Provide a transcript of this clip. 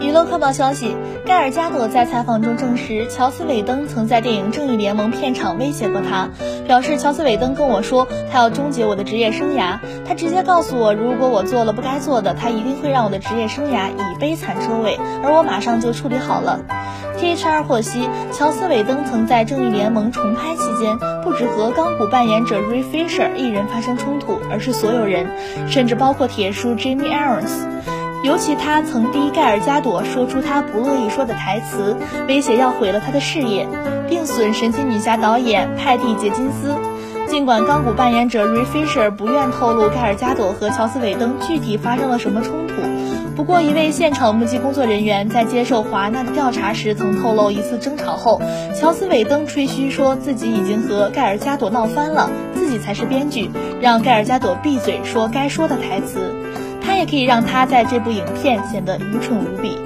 娱乐快报消息，盖尔加朵在采访中证实，乔斯韦登曾在电影《正义联盟》片场威胁过他，表示乔斯韦登跟我说他要终结我的职业生涯，他直接告诉我，如果我做了不该做的，他一定会让我的职业生涯以悲惨收尾，而我马上就处理好了。T.H.R 获悉，乔斯韦登曾在《正义联盟》重拍期间，不止和钢骨扮演者 Ray Fisher 一人发生冲突，而是所有人，甚至包括铁叔 Jimmy Irons。尤其他曾逼盖尔加朵说出他不乐意说的台词，威胁要毁了他的事业，并损神奇女侠导演派蒂杰金斯。尽管钢骨扮演者 Ray Fisher 不愿透露盖尔加朵和乔斯韦登具体发生了什么冲突，不过一位现场目击工作人员在接受华纳的调查时曾透露，一次争吵后，乔斯韦登吹嘘说自己已经和盖尔加朵闹翻了，自己才是编剧，让盖尔加朵闭嘴说该说的台词。他也可以让他在这部影片显得愚蠢无比。